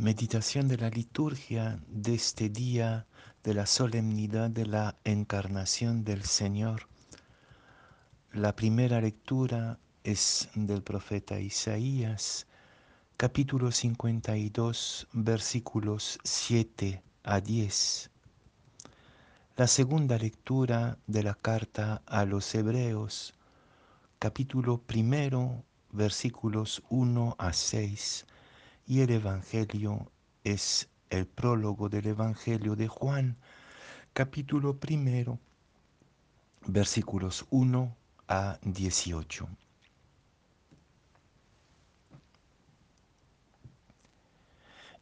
Meditación de la liturgia de este día de la solemnidad de la encarnación del Señor. La primera lectura es del profeta Isaías, capítulo 52, versículos 7 a 10. La segunda lectura de la carta a los Hebreos, capítulo primero, versículos 1 a 6 y el Evangelio es el prólogo del Evangelio de Juan, capítulo primero, versículos 1 a 18.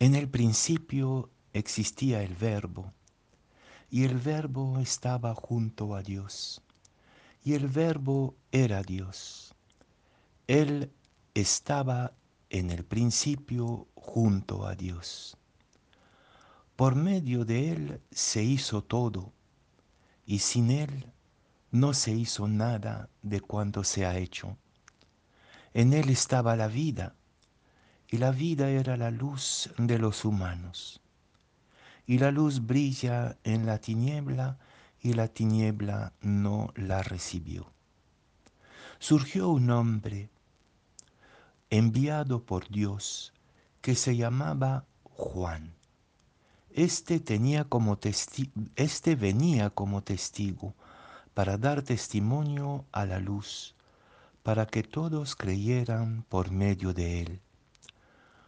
En el principio existía el verbo, y el verbo estaba junto a Dios, y el verbo era Dios. Él estaba en el principio junto a Dios. Por medio de Él se hizo todo, y sin Él no se hizo nada de cuanto se ha hecho. En Él estaba la vida, y la vida era la luz de los humanos. Y la luz brilla en la tiniebla, y la tiniebla no la recibió. Surgió un hombre enviado por Dios que se llamaba Juan. Este, tenía como este venía como testigo para dar testimonio a la luz, para que todos creyeran por medio de él.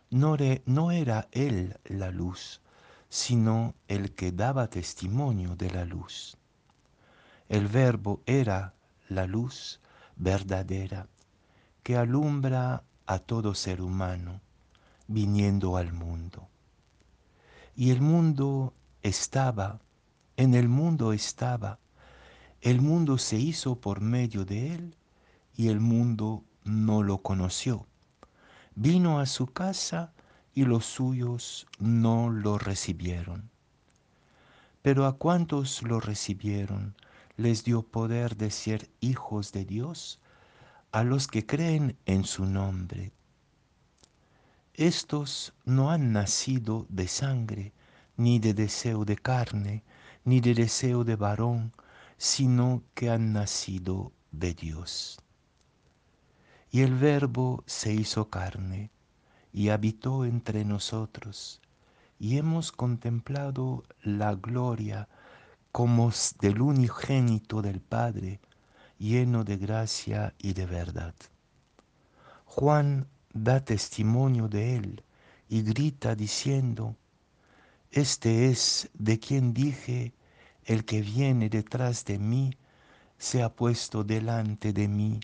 No, no era él la luz, sino el que daba testimonio de la luz. El verbo era la luz verdadera que alumbra a todo ser humano viniendo al mundo. Y el mundo estaba, en el mundo estaba, el mundo se hizo por medio de él y el mundo no lo conoció. Vino a su casa y los suyos no lo recibieron. Pero a cuantos lo recibieron, les dio poder de ser hijos de Dios, a los que creen en su nombre. Estos no han nacido de sangre, ni de deseo de carne, ni de deseo de varón, sino que han nacido de Dios. Y el Verbo se hizo carne y habitó entre nosotros, y hemos contemplado la gloria como del unigénito del Padre, lleno de gracia y de verdad. Juan da testimonio de él y grita diciendo, Este es de quien dije, el que viene detrás de mí se ha puesto delante de mí,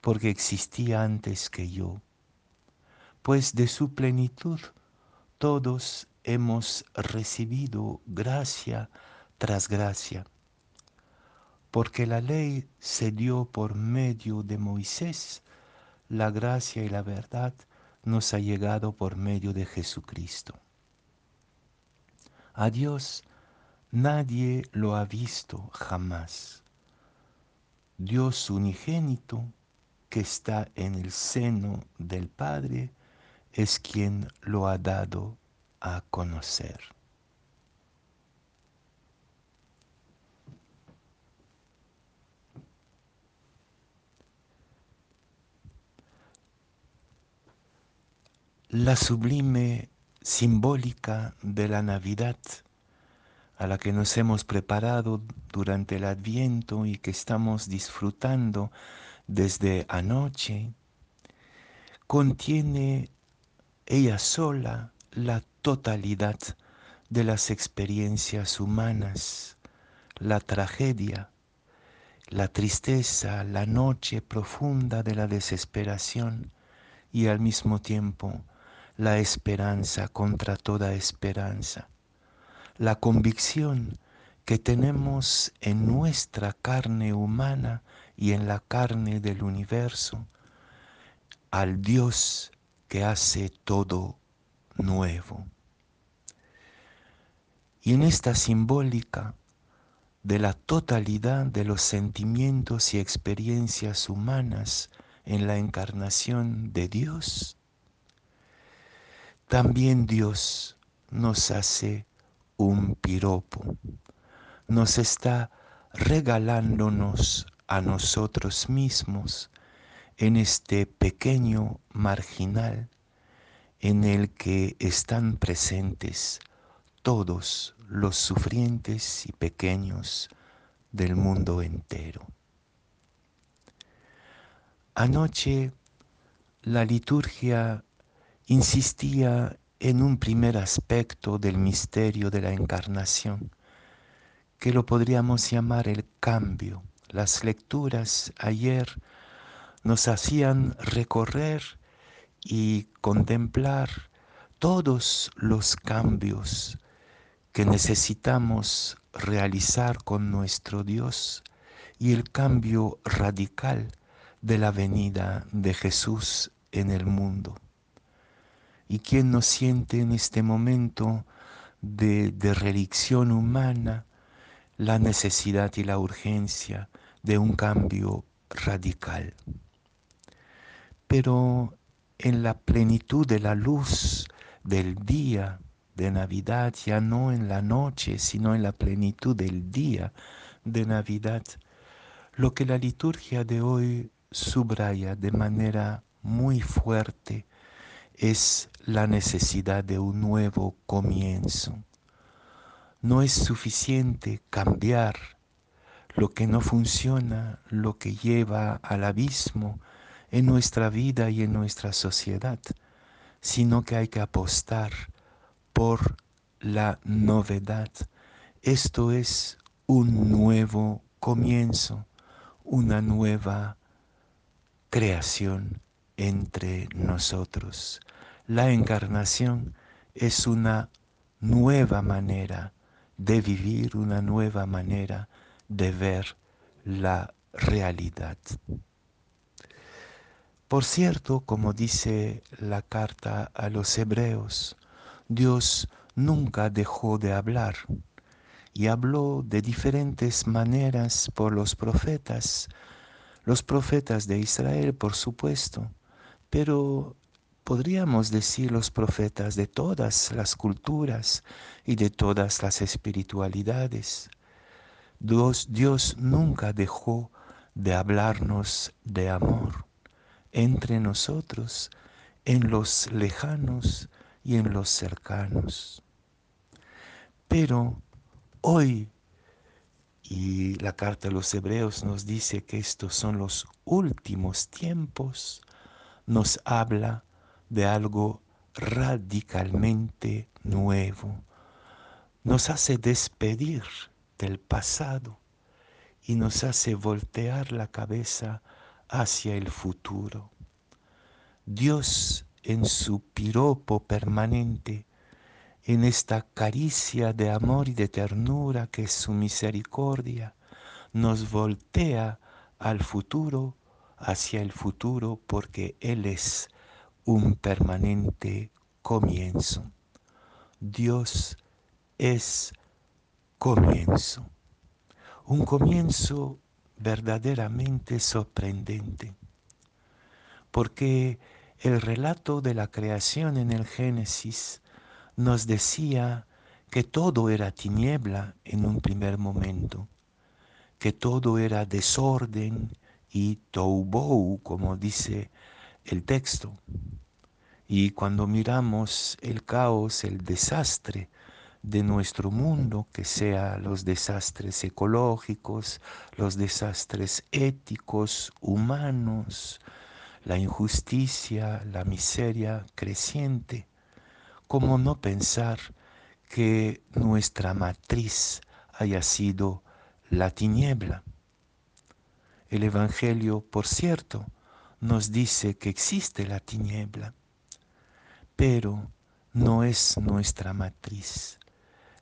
porque existía antes que yo. Pues de su plenitud todos hemos recibido gracia tras gracia porque la ley se dio por medio de Moisés, la gracia y la verdad nos ha llegado por medio de Jesucristo. A Dios nadie lo ha visto jamás. Dios unigénito que está en el seno del Padre es quien lo ha dado a conocer. La sublime simbólica de la Navidad a la que nos hemos preparado durante el Adviento y que estamos disfrutando desde anoche, contiene ella sola la totalidad de las experiencias humanas, la tragedia, la tristeza, la noche profunda de la desesperación y al mismo tiempo la esperanza contra toda esperanza, la convicción que tenemos en nuestra carne humana y en la carne del universo al Dios que hace todo nuevo. Y en esta simbólica de la totalidad de los sentimientos y experiencias humanas en la encarnación de Dios, también Dios nos hace un piropo, nos está regalándonos a nosotros mismos en este pequeño marginal en el que están presentes todos los sufrientes y pequeños del mundo entero. Anoche la liturgia insistía en un primer aspecto del misterio de la encarnación, que lo podríamos llamar el cambio. Las lecturas ayer nos hacían recorrer y contemplar todos los cambios que necesitamos realizar con nuestro Dios y el cambio radical de la venida de Jesús en el mundo. ¿Y quién no siente en este momento de, de humana la necesidad y la urgencia de un cambio radical? Pero en la plenitud de la luz del día de Navidad, ya no en la noche, sino en la plenitud del día de Navidad, lo que la liturgia de hoy subraya de manera muy fuerte es la necesidad de un nuevo comienzo. No es suficiente cambiar lo que no funciona, lo que lleva al abismo en nuestra vida y en nuestra sociedad, sino que hay que apostar por la novedad. Esto es un nuevo comienzo, una nueva creación entre nosotros. La encarnación es una nueva manera de vivir, una nueva manera de ver la realidad. Por cierto, como dice la carta a los hebreos, Dios nunca dejó de hablar y habló de diferentes maneras por los profetas, los profetas de Israel, por supuesto, pero podríamos decir los profetas de todas las culturas y de todas las espiritualidades. Dios, Dios nunca dejó de hablarnos de amor entre nosotros, en los lejanos y en los cercanos. Pero hoy y la carta a los hebreos nos dice que estos son los últimos tiempos, nos habla de algo radicalmente nuevo, nos hace despedir del pasado y nos hace voltear la cabeza hacia el futuro. Dios en su piropo permanente en esta caricia de amor y de ternura que es su misericordia, nos voltea al futuro, hacia el futuro, porque Él es un permanente comienzo. Dios es comienzo, un comienzo verdaderamente sorprendente, porque el relato de la creación en el Génesis nos decía que todo era tiniebla en un primer momento, que todo era desorden y toubou, como dice el texto. Y cuando miramos el caos, el desastre de nuestro mundo, que sea los desastres ecológicos, los desastres éticos, humanos, la injusticia, la miseria creciente, ¿Cómo no pensar que nuestra matriz haya sido la tiniebla? El Evangelio, por cierto, nos dice que existe la tiniebla, pero no es nuestra matriz.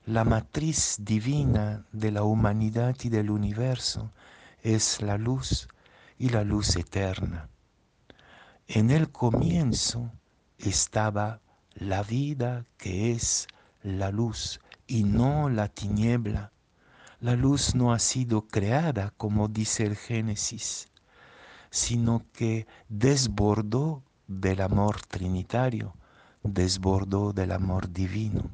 La matriz divina de la humanidad y del universo es la luz y la luz eterna. En el comienzo estaba la vida que es la luz y no la tiniebla. La luz no ha sido creada como dice el Génesis, sino que desbordó del amor trinitario, desbordó del amor divino.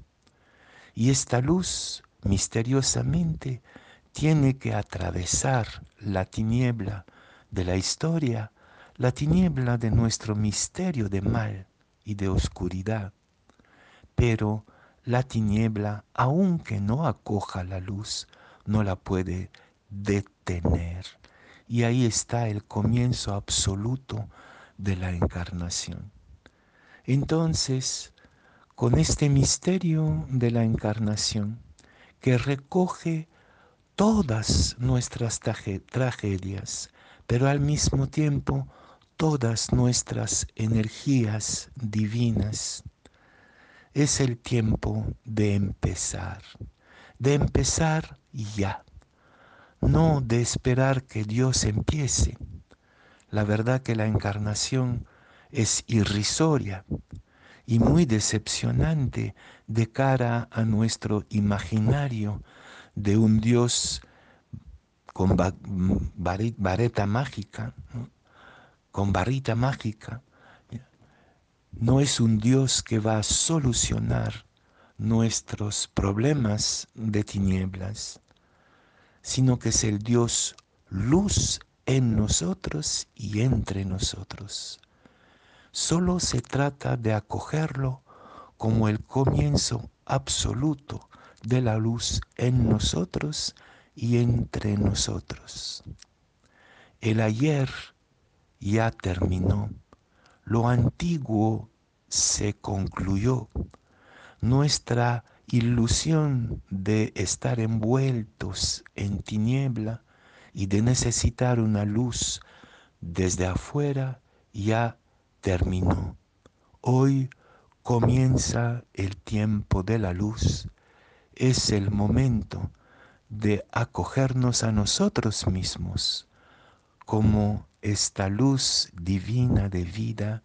Y esta luz misteriosamente tiene que atravesar la tiniebla de la historia, la tiniebla de nuestro misterio de mal y de oscuridad. Pero la tiniebla, aunque no acoja la luz, no la puede detener. Y ahí está el comienzo absoluto de la encarnación. Entonces, con este misterio de la encarnación, que recoge todas nuestras tragedias, pero al mismo tiempo todas nuestras energías divinas, es el tiempo de empezar, de empezar ya no de esperar que Dios empiece. La verdad que la encarnación es irrisoria y muy decepcionante de cara a nuestro imaginario de un Dios con vareta mágica, con varita mágica. No es un Dios que va a solucionar nuestros problemas de tinieblas sino que es el Dios luz en nosotros y entre nosotros. Solo se trata de acogerlo como el comienzo absoluto de la luz en nosotros y entre nosotros. El ayer ya terminó, lo antiguo se concluyó, nuestra ilusión de estar envueltos en tiniebla y de necesitar una luz desde afuera ya terminó. Hoy comienza el tiempo de la luz. Es el momento de acogernos a nosotros mismos como esta luz divina de vida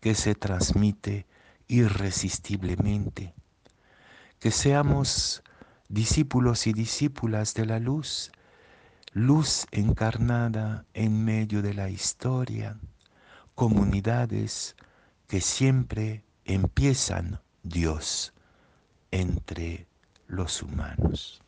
que se transmite irresistiblemente que seamos discípulos y discípulas de la luz, luz encarnada en medio de la historia, comunidades que siempre empiezan Dios entre los humanos.